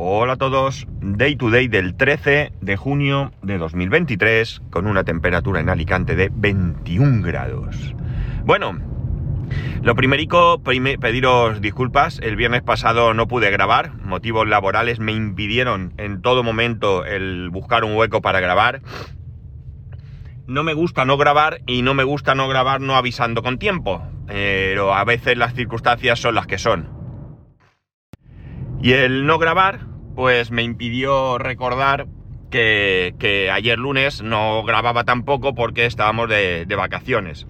Hola a todos, Day to Day del 13 de junio de 2023 con una temperatura en Alicante de 21 grados. Bueno, lo primerico, pediros disculpas, el viernes pasado no pude grabar, motivos laborales me impidieron en todo momento el buscar un hueco para grabar. No me gusta no grabar y no me gusta no grabar no avisando con tiempo, pero a veces las circunstancias son las que son. Y el no grabar, pues me impidió recordar que, ayer lunes no grababa tampoco porque estábamos de, vacaciones.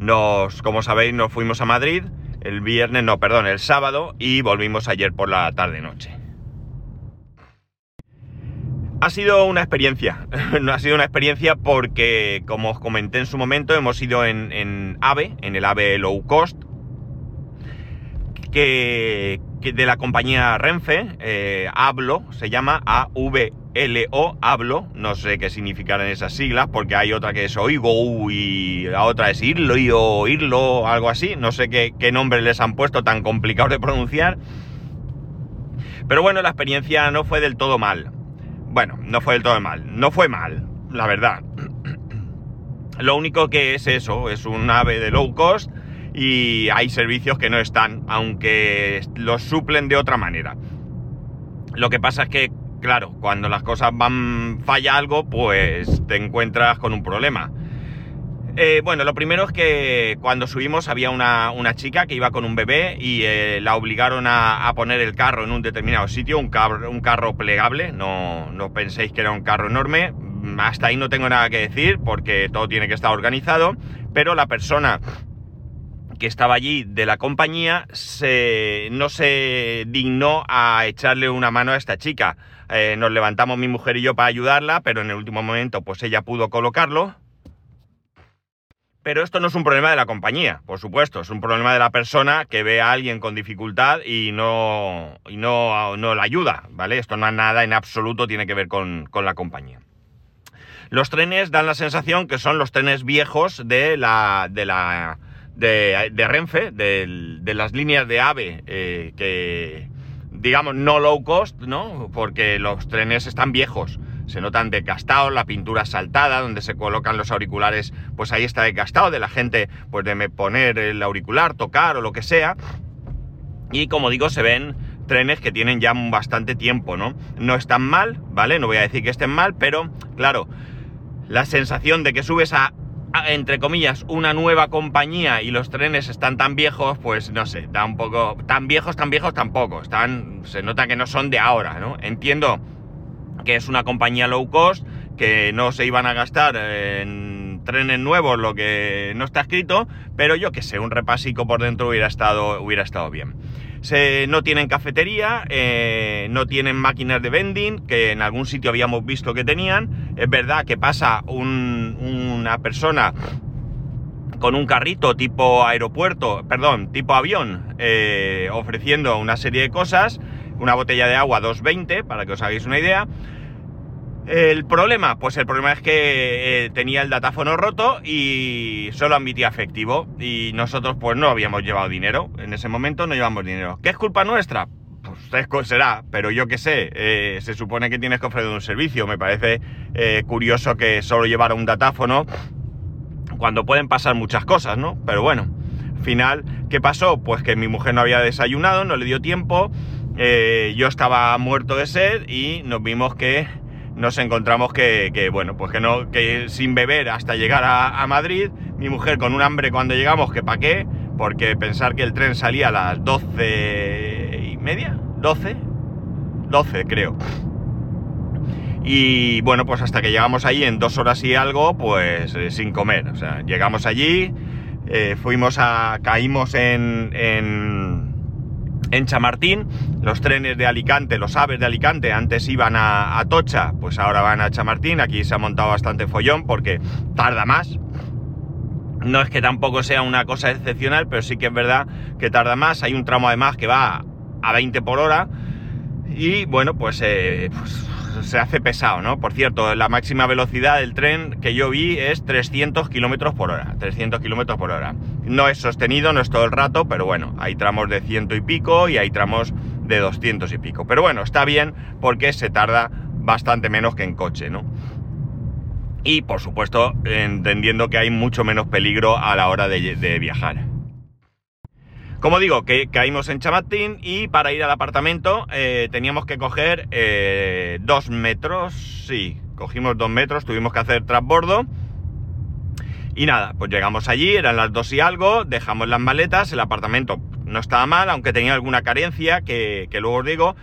Nos, como sabéis, nos fuimos a Madrid el viernes, no, perdón, el sábado y volvimos ayer por la tarde-noche. Ha sido una experiencia, no ha sido una experiencia porque, como os comenté en su momento, hemos ido en, en AVE, en el AVE Low Cost, que, de la compañía Renfe, eh, Hablo, se llama A-V-L-O, Hablo, no sé qué significarán esas siglas, porque hay otra que es Oigo y la otra es Irlo y Irlo, algo así, no sé qué, qué nombre les han puesto tan complicado de pronunciar. Pero bueno, la experiencia no fue del todo mal. Bueno, no fue del todo mal, no fue mal, la verdad. Lo único que es eso, es un ave de low cost y hay servicios que no están, aunque los suplen de otra manera. Lo que pasa es que, claro, cuando las cosas van, falla algo, pues te encuentras con un problema. Eh, bueno, lo primero es que cuando subimos había una, chica que iba con un bebé y eh, la obligaron a, poner el carro en un determinado sitio, un, carro, un carro plegable, no, no penséis que era un carro enorme, hasta ahí no tengo nada que decir porque todo tiene que estar organizado, pero la persona que estaba allí de la compañía se, no se dignó a echarle una mano a esta chica. Eh, nos levantamos mi mujer y yo para ayudarla, pero en el último momento pues ella pudo colocarlo. Pero esto no es un problema de la compañía, por supuesto, es un problema de la persona que ve a alguien con dificultad y no, y no, no la ayuda, ¿vale? Esto no es nada en absoluto tiene que ver con, con la compañía. Los trenes dan la sensación que son los trenes viejos de la, de la de, Renfe, de, las líneas de AVE, eh, que digamos no low cost, ¿no? Porque los trenes están viejos, se notan desgastados, la pintura saltada, donde se colocan los auriculares, pues ahí está desgastado, de la gente, pues de poner el auricular, tocar o lo que sea. Y como digo, se ven trenes que tienen ya bastante tiempo, ¿no? No están mal, ¿vale? No voy a decir que estén mal, pero claro, la sensación de que subes a entre comillas, una nueva compañía y los trenes están tan viejos, pues no sé, da poco. Tan viejos, tan viejos tampoco. Están. Se nota que no son de ahora, ¿no? Entiendo que es una compañía low cost, que no se iban a gastar en trenes nuevos lo que no está escrito, pero yo que sé, un repasico por dentro hubiera estado, hubiera estado bien no tienen cafetería, eh, no tienen máquinas de vending, que en algún sitio habíamos visto que tenían. Es verdad que pasa una persona con un carrito tipo aeropuerto, perdón, tipo avión, eh, ofreciendo una serie de cosas, una botella de agua 220, para que os hagáis una idea. El problema, pues el problema es que eh, tenía el datáfono roto y solo admitía efectivo. Y nosotros pues no habíamos llevado dinero. En ese momento no llevamos dinero. ¿Qué es culpa nuestra? Pues será, pero yo qué sé, eh, se supone que tienes que ofrecer un servicio. Me parece eh, curioso que solo llevara un datáfono cuando pueden pasar muchas cosas, ¿no? Pero bueno, al final, ¿qué pasó? Pues que mi mujer no había desayunado, no le dio tiempo, yo estaba muerto de sed y nos vimos que nos encontramos que, bueno, pues que no, que sin beber hasta llegar a, Madrid, mi mujer con un hambre cuando llegamos, que pa' qué, porque pensar que el tren salía a las doce y media, doce, doce creo. Y bueno, pues hasta que llegamos allí en dos horas y algo, pues eh, sin comer. O sea, llegamos allí, eh, fuimos a, caímos en, en en Chamartín. Los trenes de Alicante, los aves de Alicante, antes iban a, Tocha, pues ahora van a Chamartín. Aquí se ha montado bastante follón porque tarda más. No es que tampoco sea una cosa excepcional, pero sí que es verdad que tarda más. Hay un tramo además que va a 20 por hora. Y bueno, pues, eh, pues se hace pesado, ¿no? Por cierto, la máxima velocidad del tren que yo vi es 300 kilómetros por hora. 300 kilómetros por hora. No es sostenido, no es todo el rato, pero bueno, hay tramos de ciento y pico y hay tramos de 200 y pico. Pero bueno, está bien porque se tarda bastante menos que en coche, ¿no? Y por supuesto, entendiendo que hay mucho menos peligro a la hora de, viajar. Como digo, que caímos en Chamatín y para ir al apartamento eh, teníamos que coger eh, dos metros, sí, cogimos dos metros, tuvimos que hacer transbordo. Y nada, pues llegamos allí, eran las dos y algo, dejamos las maletas, el apartamento no estaba mal, aunque tenía alguna carencia, que, luego os digo,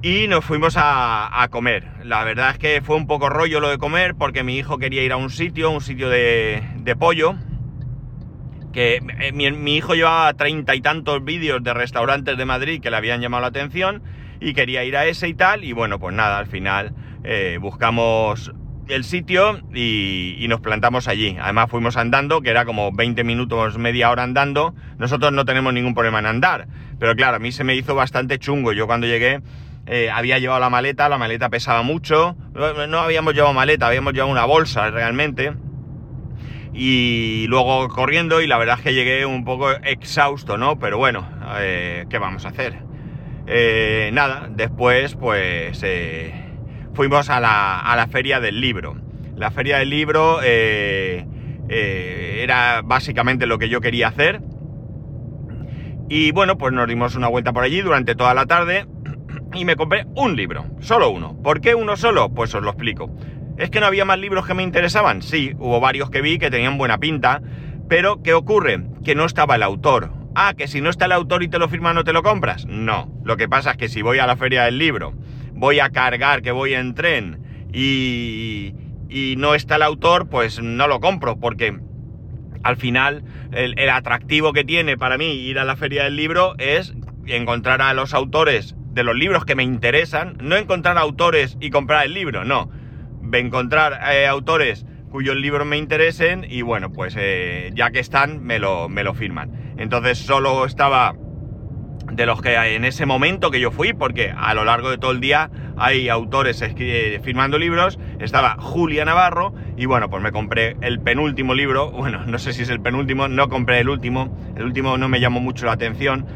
y nos fuimos a, comer. La verdad es que fue un poco rollo lo de comer, porque mi hijo quería ir a un sitio, un sitio de, pollo, que eh, mi, hijo llevaba treinta y tantos vídeos de restaurantes de Madrid que le habían llamado la atención, y quería ir a ese y tal, y bueno, pues nada, al final eh, buscamos el sitio y, nos plantamos allí. Además fuimos andando, que era como 20 minutos, media hora andando. Nosotros no tenemos ningún problema en andar, pero claro, a mí se me hizo bastante chungo. Yo cuando llegué eh, había llevado la maleta, la maleta pesaba mucho. No, habíamos llevado maleta, habíamos llevado una bolsa realmente. Y luego corriendo y la verdad es que llegué un poco exhausto, ¿no? Pero bueno, eh, ¿qué vamos a hacer? Eh, nada, después pues fuimos a la, feria del libro. La feria del libro eh, eh, era básicamente lo que yo quería hacer. Y bueno, pues nos dimos una vuelta por allí durante toda la tarde y me compré un libro, solo uno. ¿Por qué uno solo? Pues os lo explico. ¿Es que no había más libros que me interesaban? Sí, hubo varios que vi que tenían buena pinta, pero ¿qué ocurre? Que no estaba el autor. Ah, que si no está el autor y te lo firma no te lo compras. No, lo que pasa es que si voy a la feria del libro voy a cargar, que voy en tren y, no está el autor, pues no lo compro, porque al final el, atractivo que tiene para mí ir a la feria del libro es encontrar a los autores de los libros que me interesan, no encontrar autores y comprar el libro, no, encontrar eh, autores cuyos libros me interesen y bueno, pues eh, ya que están, me lo, me lo firman. Entonces solo estaba de los que en ese momento que yo fui, porque a lo largo de todo el día hay autores firmando libros, estaba Julia Navarro y bueno, pues me compré el penúltimo libro, bueno, no sé si es el penúltimo, no compré el último, el último no me llamó mucho la atención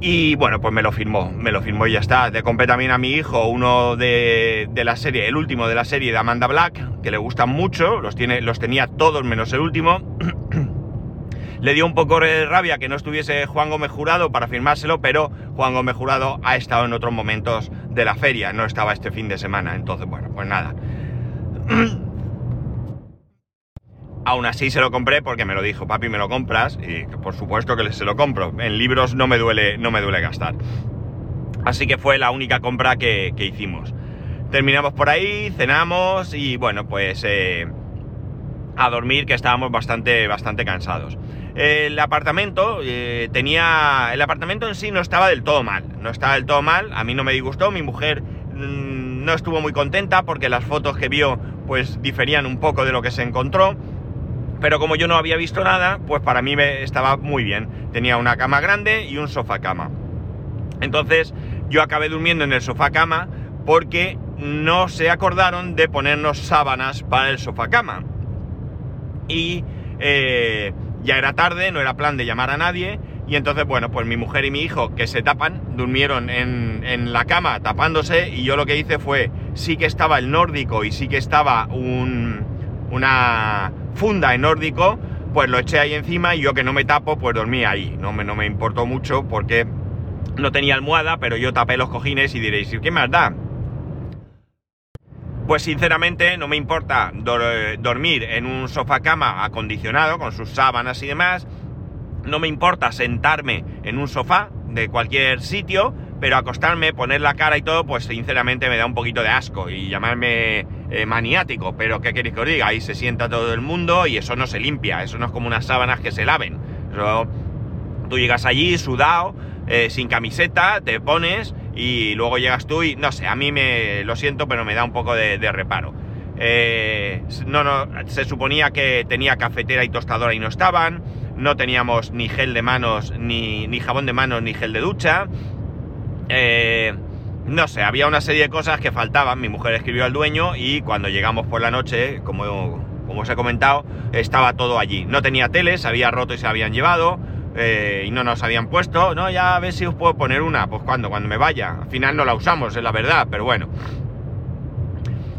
y bueno, pues me lo firmó, me lo firmó y ya está. Le compré también a mi hijo uno de, de la serie, el último de la serie de Amanda Black, que le gustan mucho, los, tiene, los tenía todos menos el último. Le dio un poco de rabia que no estuviese Juan Gómez Jurado para firmárselo, pero Juan Gómez Jurado ha estado en otros momentos de la feria, no estaba este fin de semana. Entonces, bueno, pues nada. Aún así se lo compré porque me lo dijo, papi, me lo compras, y por supuesto que se lo compro. En libros no me duele, no me duele gastar. Así que fue la única compra que, hicimos. Terminamos por ahí, cenamos y bueno, pues eh, a dormir que estábamos bastante, bastante cansados el apartamento eh, tenía. El apartamento en sí no estaba del todo mal. No estaba del todo mal. A mí no me disgustó. Mi mujer mm, no estuvo muy contenta porque las fotos que vio, pues diferían un poco de lo que se encontró. Pero como yo no había visto nada, pues para mí me estaba muy bien. Tenía una cama grande y un sofá cama. Entonces yo acabé durmiendo en el sofá cama porque no se acordaron de ponernos sábanas para el sofá cama. Y eh, ya era tarde, no era plan de llamar a nadie. Y entonces, bueno, pues mi mujer y mi hijo, que se tapan, durmieron en, la cama tapándose. Y yo lo que hice fue, sí que estaba el nórdico y sí que estaba una funda en nórdico, pues lo eché ahí encima y yo que no me tapo, pues dormí ahí. No me, no me importó mucho porque no tenía almohada, pero yo tapé los cojines y diréis, ¿qué más da? Pues sinceramente no me importa dormir en un sofá cama acondicionado con sus sábanas y demás. No me importa sentarme en un sofá de cualquier sitio, pero acostarme, poner la cara y todo, pues sinceramente me da un poquito de asco y llamarme eh, maniático. Pero ¿qué queréis que os diga? Ahí se sienta todo el mundo y eso no se limpia, eso no es como unas sábanas que se laven. tú llegas allí sudado, eh, sin camiseta, te pones y luego llegas tú y no sé, a mí me lo siento, pero me da un poco de, reparo. Eh, no, no, se suponía que tenía cafetera y tostadora y no estaban, no teníamos ni gel de manos, ni, ni jabón de manos, ni gel de ducha. Eh, no sé, había una serie de cosas que faltaban. Mi mujer escribió al dueño y cuando llegamos por la noche, como, como os he comentado, estaba todo allí. No tenía tele, se había roto y se habían llevado. eh, y no nos habían puesto, no, ya a ver si os puedo poner una, pues cuando, cuando me vaya. Al final no la usamos, es la verdad, pero bueno.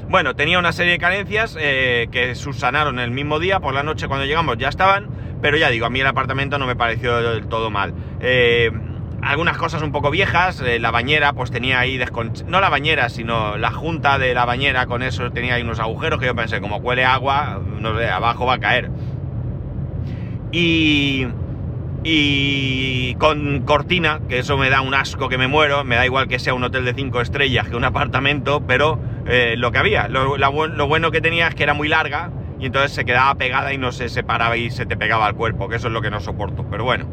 Bueno, tenía una serie de carencias eh, que subsanaron el mismo día, por la noche cuando llegamos ya estaban, pero ya digo, a mí el apartamento no me pareció del todo mal. Eh, algunas cosas un poco viejas, eh, la bañera pues tenía ahí no la bañera, sino la junta de la bañera con eso tenía ahí unos agujeros que yo pensé, como cuele agua, no sé, abajo va a caer. Y y con cortina, que eso me da un asco que me muero, me da igual que sea un hotel de 5 estrellas que un apartamento, pero eh, lo que había, lo, lo, bueno que tenía es que era muy larga y entonces se quedaba pegada y no se separaba y se te pegaba al cuerpo, que eso es lo que no soporto, pero bueno.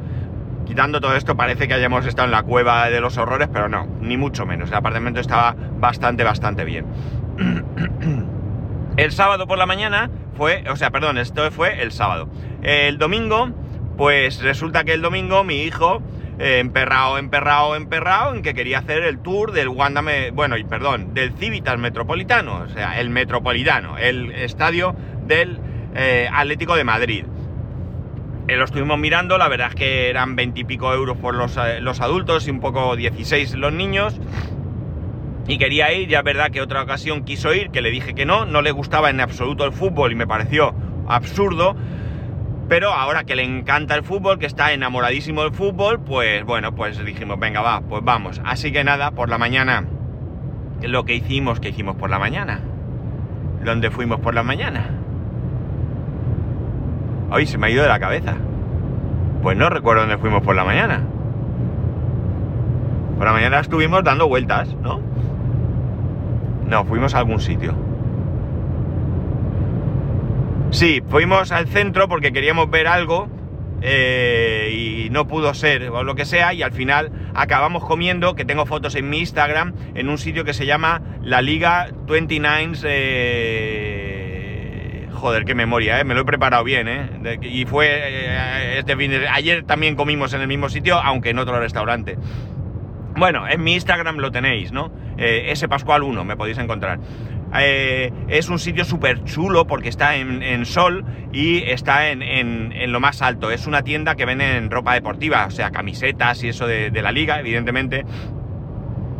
Quitando todo esto, parece que hayamos estado en la cueva de los horrores, pero no, ni mucho menos. El apartamento estaba bastante, bastante bien. El sábado por la mañana fue, o sea, perdón, esto fue el sábado. El domingo pues resulta que el domingo mi hijo, eh, emperrado, emperrado, emperrado, en que quería hacer el tour del Wanda, bueno, perdón, del Civitas Metropolitano, o sea, el Metropolitano, el estadio del eh, Atlético de Madrid. Eh, lo estuvimos mirando, la verdad es que eran veintipico euros por los, los, adultos y un poco 16 los niños. Y quería ir, ya es verdad que otra ocasión quiso ir, que le dije que no, no le gustaba en absoluto el fútbol y me pareció absurdo. Pero ahora que le encanta el fútbol, que está enamoradísimo del fútbol, pues bueno, pues dijimos, venga, va, pues vamos. Así que nada, por la mañana, lo que hicimos, que hicimos por la mañana. ¿Dónde fuimos por la mañana? Hoy se me ha ido de la cabeza. Pues no recuerdo dónde fuimos por la mañana. Por la mañana estuvimos dando vueltas, ¿no? No, fuimos a algún sitio. Sí, fuimos al centro porque queríamos ver algo eh, y no pudo ser o lo que sea y al final acabamos comiendo, que tengo fotos en mi Instagram, en un sitio que se llama La Liga 29 eh... Joder, qué memoria, ¿eh? me lo he preparado bien, ¿eh? y fue eh, este fin de... Ayer también comimos en el mismo sitio, aunque en otro restaurante. Bueno, en mi Instagram lo tenéis, ¿no? ese Pascual 1 me podéis encontrar. Eh, es un sitio súper chulo porque está en, sol y está en, lo más alto. Es una tienda que vende en ropa deportiva, o sea, camisetas y eso de, la liga, evidentemente,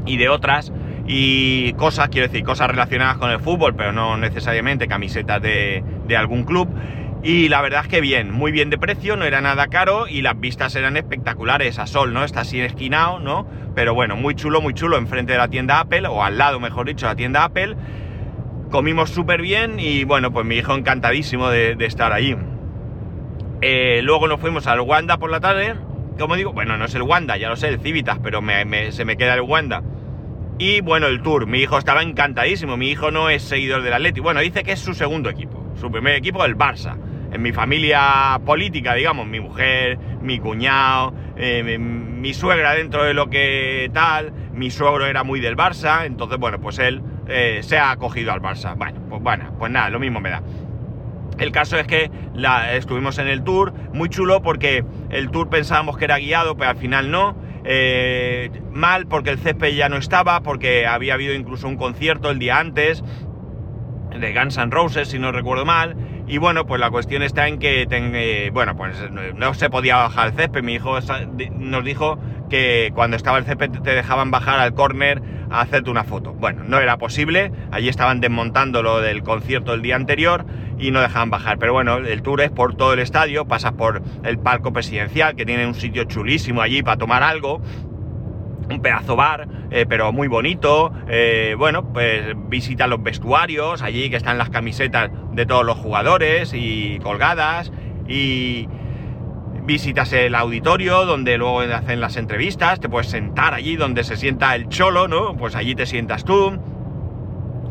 y de otras. Y cosas, quiero decir, cosas relacionadas con el fútbol, pero no necesariamente camisetas de, de algún club. Y la verdad es que bien, muy bien de precio, no era nada caro y las vistas eran espectaculares a sol, ¿no? Está así esquinado, ¿no? Pero bueno, muy chulo, muy chulo, enfrente de la tienda Apple, o al lado, mejor dicho, de la tienda Apple comimos súper bien y bueno, pues mi hijo encantadísimo de, estar allí. Eh, luego nos fuimos al Wanda por la tarde, como digo, bueno, no es el Wanda, ya lo sé, el Civitas, pero se me queda el Wanda. Y bueno, el Tour, mi hijo estaba encantadísimo, mi hijo no es seguidor del Atleti, bueno, dice que es su segundo equipo, su primer equipo el Barça. En mi familia política, digamos, mi mujer, mi cuñado, eh, mi suegra dentro de lo que tal, mi suegro era muy del Barça, entonces bueno, pues él eh, se ha acogido al Barça. Bueno, pues bueno, pues nada, lo mismo me da. El caso es que estuvimos en el tour, muy chulo porque el tour pensábamos que era guiado, pero al final no. Eh, mal porque el césped ya no estaba, porque había habido incluso un concierto el día antes de Guns N' Roses, si no recuerdo mal. Y bueno, pues la cuestión está en que, eh, bueno, pues no se podía bajar el césped. Mi hijo nos dijo que cuando estaba el césped te dejaban bajar al córner a hacerte una foto. Bueno, no era posible, allí estaban desmontando lo del concierto del día anterior y no dejaban bajar. Pero bueno, el tour es por todo el estadio, pasas por el palco presidencial, que tiene un sitio chulísimo allí para tomar algo. Un pedazo bar, eh, pero muy bonito. Eh, bueno, pues visita los vestuarios, allí que están las camisetas de todos los jugadores y colgadas. Y, visitas el auditorio donde luego hacen las entrevistas, te puedes sentar allí donde se sienta el cholo, ¿no? Pues allí te sientas tú.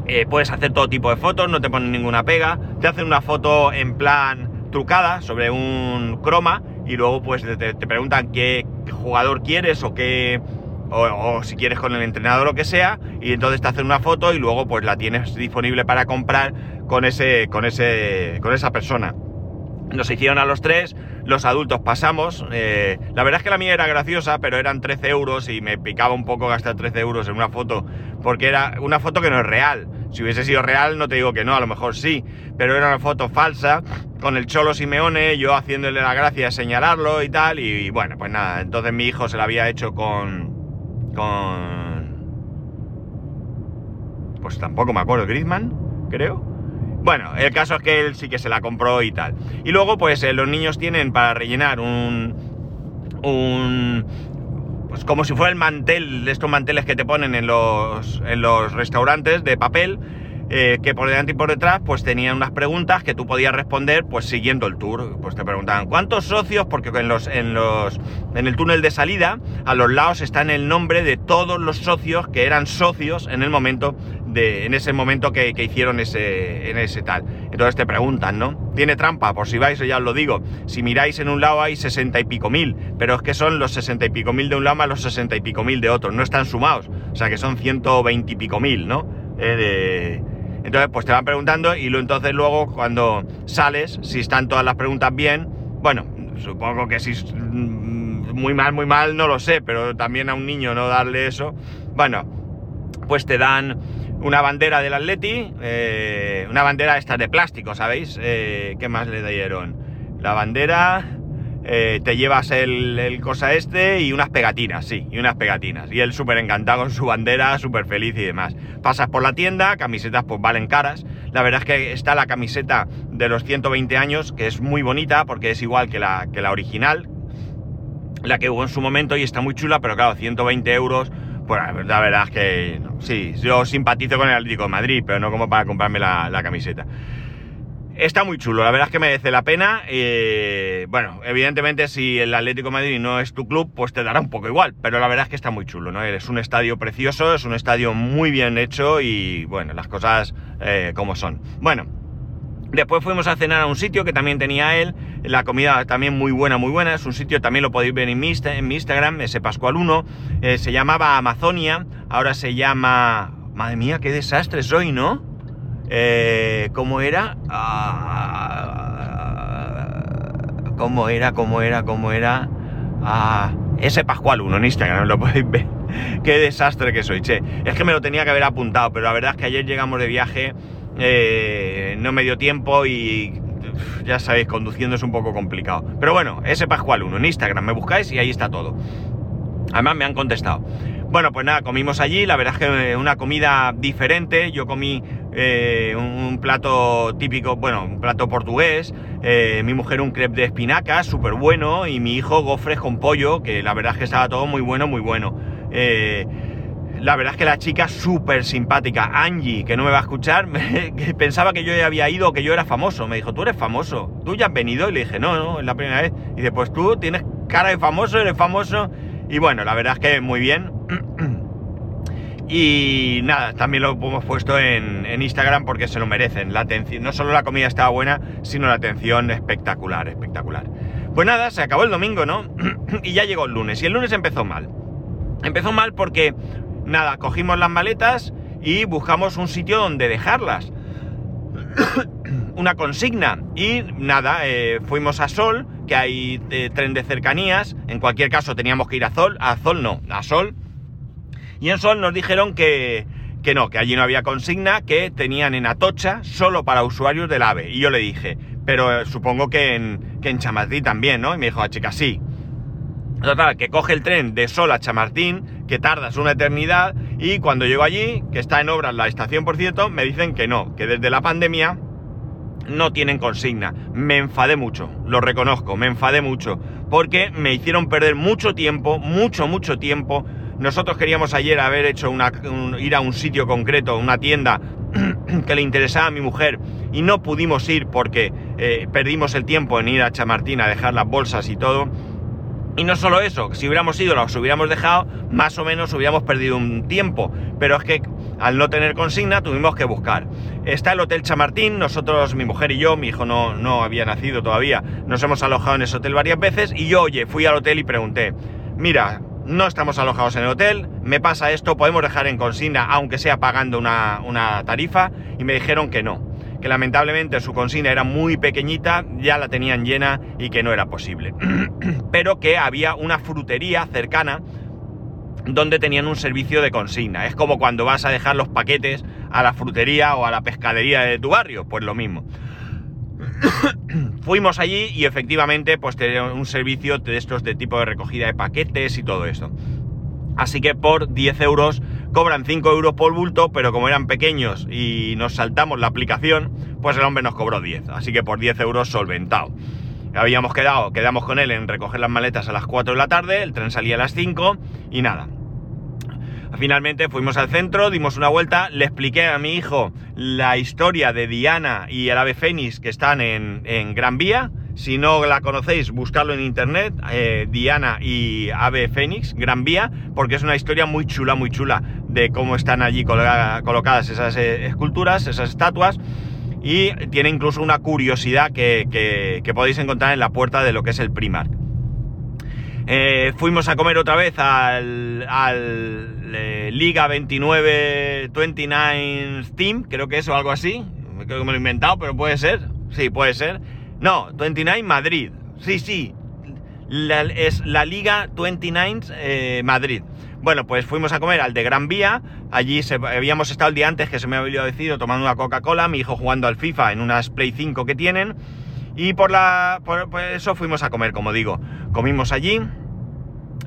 Eh, puedes hacer todo tipo de fotos, no te ponen ninguna pega. Te hacen una foto en plan trucada sobre un croma y luego pues te, preguntan qué jugador quieres o qué... O, si quieres con el entrenador lo que sea, y entonces te hacen una foto y luego pues la tienes disponible para comprar con ese, con ese, con esa persona. Nos hicieron a los tres, los adultos pasamos. Eh, la verdad es que la mía era graciosa, pero eran 13 euros y me picaba un poco gastar 13 euros en una foto porque era una foto que no es real. Si hubiese sido real, no te digo que no, a lo mejor sí, pero era una foto falsa, con el Cholo Simeone, yo haciéndole la gracia de señalarlo y tal, y, bueno, pues nada, entonces mi hijo se la había hecho con... con... Pues tampoco me acuerdo, Griezmann, creo. Bueno, el caso es que él sí que se la compró y tal. Y luego, pues eh, los niños tienen para rellenar un. un. Pues como si fuera el mantel, estos manteles que te ponen en los, en los restaurantes de papel, eh, que por delante y por detrás, pues tenían unas preguntas que tú podías responder, pues siguiendo el tour. Pues te preguntaban, ¿cuántos socios? Porque en los, en los, en el túnel de salida, a los lados está en el nombre de todos los socios que eran socios en el momento en ese momento que, hicieron ese, en ese tal. Entonces te preguntan, ¿no? Tiene trampa, por si vais, ya os lo digo. Si miráis en un lado hay sesenta y pico mil, pero es que son los sesenta y pico mil de un lado más los sesenta y pico mil de otro, no están sumados. O sea que son ciento veinte y pico mil, ¿no? Eh, entonces, pues te van preguntando y luego, entonces luego cuando sales, si están todas las preguntas bien, bueno, supongo que si mm, muy mal, muy mal, no lo sé, pero también a un niño no darle eso, bueno, pues te dan una bandera del Atleti, eh, una bandera esta de plástico, ¿sabéis? Eh, ¿Qué más le dieron? La bandera, eh, te llevas el, cosa este y unas pegatinas, sí, y unas pegatinas. Y él súper encantado con su bandera, súper feliz y demás. Pasas por la tienda, camisetas pues valen caras. La verdad es que está la camiseta de los 120 años, que es muy bonita porque es igual que la, que la original, la que hubo en su momento y está muy chula, pero claro, 120 euros, pues la verdad es que sí, yo simpatizo con el Atlético de Madrid, pero no como para comprarme la, la camiseta. Está muy chulo, la verdad es que merece la pena. Eh, bueno, evidentemente si el Atlético de Madrid no es tu club, pues te dará un poco igual, pero la verdad es que está muy chulo, ¿no? Es un estadio precioso, es un estadio muy bien hecho y bueno, las cosas eh, como son. Bueno, después fuimos a cenar a un sitio que también tenía él, la comida también muy buena, muy buena, es un sitio, también lo podéis ver en mi, Instagram, ese Pascual 1, eh, se llamaba Amazonia, ahora se llama... Madre mía, qué desastre soy, ¿no? Eh, ¿Cómo era? Ah, ¿Cómo era? ¿Cómo era? ¿Cómo era? Ah, ese Pascual 1 en Instagram, lo podéis ver. Qué desastre que soy, che. Es que me lo tenía que haber apuntado, pero la verdad es que ayer llegamos de viaje, eh, no me dio tiempo y ya sabéis, conduciendo es un poco complicado. Pero bueno, ese Pascual 1 en Instagram, me buscáis y ahí está todo. Además me han contestado. Bueno, pues nada, comimos allí, la verdad es que una comida diferente, yo comí eh, un plato típico, bueno, un plato portugués, eh, mi mujer un crepe de espinacas, súper bueno, y mi hijo gofres con pollo, que la verdad es que estaba todo muy bueno, muy bueno. Eh, la verdad es que la chica súper simpática, Angie, que no me va a escuchar, pensaba que yo ya había ido, que yo era famoso. Me dijo, tú eres famoso, tú ya has venido. Y le dije, no, no, es la primera vez. Y dice, pues tú tienes cara de famoso, eres famoso. Y bueno, la verdad es que muy bien. Y nada, también lo hemos puesto en, Instagram porque se lo merecen. La atención, no solo la comida estaba buena, sino la atención espectacular, espectacular. Pues nada, se acabó el domingo, ¿no? y ya llegó el lunes. Y el lunes empezó mal. Empezó mal porque, nada, cogimos las maletas y buscamos un sitio donde dejarlas. Una consigna. Y nada, eh, fuimos a Sol, que hay eh, tren de cercanías. En cualquier caso teníamos que ir a Sol. A Sol no, a Sol y en Sol nos dijeron que, que no, que allí no había consigna, que tenían en Atocha solo para usuarios del AVE. Y yo le dije, pero eh, supongo que en, que en Chamartín también, ¿no? Y me dijo, a chica, sí. Total, que coge el tren de Sol a Chamartín, que tardas una eternidad, y cuando llego allí, que está en obras la estación, por cierto, me dicen que no, que desde la pandemia no tienen consigna. Me enfadé mucho, lo reconozco, me enfadé mucho, porque me hicieron perder mucho tiempo, mucho, mucho tiempo, nosotros queríamos ayer haber hecho una, ir a un sitio concreto, una tienda que le interesaba a mi mujer y no pudimos ir porque eh, perdimos el tiempo en ir a Chamartín a dejar las bolsas y todo. Y no solo eso, si hubiéramos ido, los hubiéramos dejado, más o menos hubiéramos perdido un tiempo. Pero es que al no tener consigna tuvimos que buscar. Está el Hotel Chamartín, nosotros, mi mujer y yo, mi hijo no, no había nacido todavía, nos hemos alojado en ese hotel varias veces y yo, oye, fui al hotel y pregunté, mira, no estamos alojados en el hotel, me pasa esto, podemos dejar en consigna, aunque sea pagando una, tarifa, y me dijeron que no, que lamentablemente su consigna era muy pequeñita, ya la tenían llena y que no era posible. Pero que había una frutería cercana donde tenían un servicio de consigna. Es como cuando vas a dejar los paquetes a la frutería o a la pescadería de tu barrio, pues lo mismo. Fuimos allí y efectivamente pues tenían un servicio de estos de tipo de recogida de paquetes y todo eso. Así que por 10 euros cobran 5 euros por bulto, pero como eran pequeños y nos saltamos la aplicación, pues el hombre nos cobró 10. Así que por 10 euros solventado. Habíamos quedado, quedamos con él en recoger las maletas a las 4 de la tarde, el tren salía a las 5 y nada. Finalmente fuimos al centro, dimos una vuelta, le expliqué a mi hijo la historia de Diana y el ave fénix que están en, Gran Vía. Si no la conocéis, buscarlo en internet, eh, Diana y Ave Fénix, Gran Vía, porque es una historia muy chula, muy chula de cómo están allí colocadas esas eh, esculturas, esas estatuas. Y tiene incluso una curiosidad que, podéis encontrar en la puerta de lo que es el Primark. Eh, fuimos a comer otra vez al, eh, Liga 29 29 Team, creo que es o algo así. Creo que me lo he inventado, pero puede ser. Sí, puede ser. No, 29 Madrid. Sí, sí. es la Liga 29 eh, Madrid. Bueno, pues fuimos a comer al de Gran Vía. Allí habíamos estado el día antes, que se me había olvidado tomando una Coca-Cola, mi hijo jugando al FIFA en unas Play 5 que tienen. Y por, la, por, eso fuimos a comer, como digo. Comimos allí.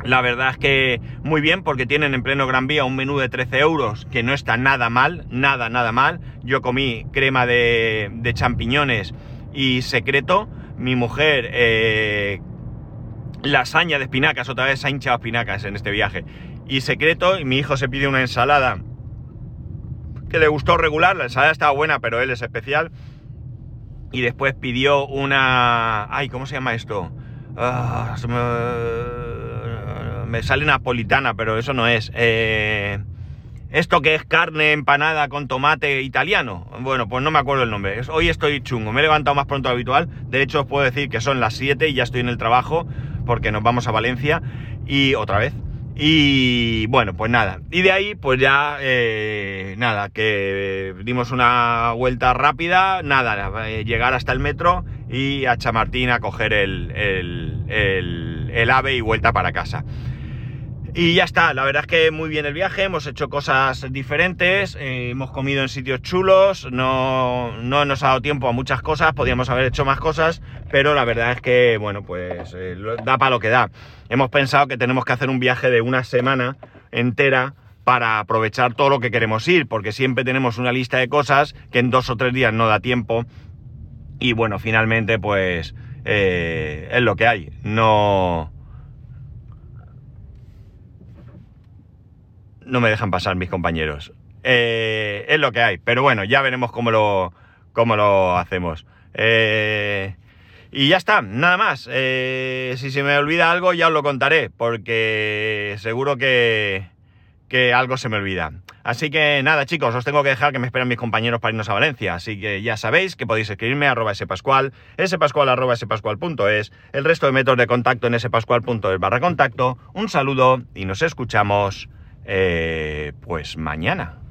La verdad es que muy bien porque tienen en pleno Gran Vía un menú de 13 euros que no está nada mal, nada, nada mal. Yo comí crema de champiñones y secreto. Mi mujer eh, lasaña de espinacas, otra vez ha hinchado espinacas en este viaje. Y secreto, y mi hijo se pide una ensalada que le gustó regular, la ensalada estaba buena, pero él es especial y después pidió una... Ay, ¿cómo se llama esto? Ah, me... sale napolitana, pero eso no es. Eh, esto que es carne empanada con tomate italiano. Bueno, pues no me acuerdo el nombre. Hoy estoy chungo. Me he levantado más pronto de habitual. De hecho, os puedo decir que son las 7 y ya estoy en el trabajo porque nos vamos a Valencia. Y otra vez. Y bueno, pues nada. Y de ahí, pues ya, eh, nada, que dimos una vuelta rápida, nada, eh, llegar hasta el metro y a Chamartín a coger el, el ave y vuelta para casa. Y ya está, la verdad es que muy bien el viaje, hemos hecho cosas diferentes, eh, hemos comido en sitios chulos, no, nos ha dado tiempo a muchas cosas, podíamos haber hecho más cosas, pero la verdad es que, bueno, pues eh, da para lo que da. Hemos pensado que tenemos que hacer un viaje de una semana entera para aprovechar todo lo que queremos ir, porque siempre tenemos una lista de cosas que en dos o tres días no da tiempo. Y bueno, finalmente, pues eh, es lo que hay. No no me dejan pasar mis compañeros. Eh, es lo que hay, pero bueno, ya veremos cómo lo, cómo lo hacemos. Eh, y ya está, nada más. Eh, si se me olvida algo ya os lo contaré, porque seguro que, que algo se me olvida. Así que nada, chicos, os tengo que dejar que me esperan mis compañeros para irnos a Valencia. Así que ya sabéis que podéis escribirme a arroba spascual, spascual arroba spascual.es, el resto de métodos de contacto en spascual.es barra contacto. Un saludo y nos escuchamos eh, pues mañana.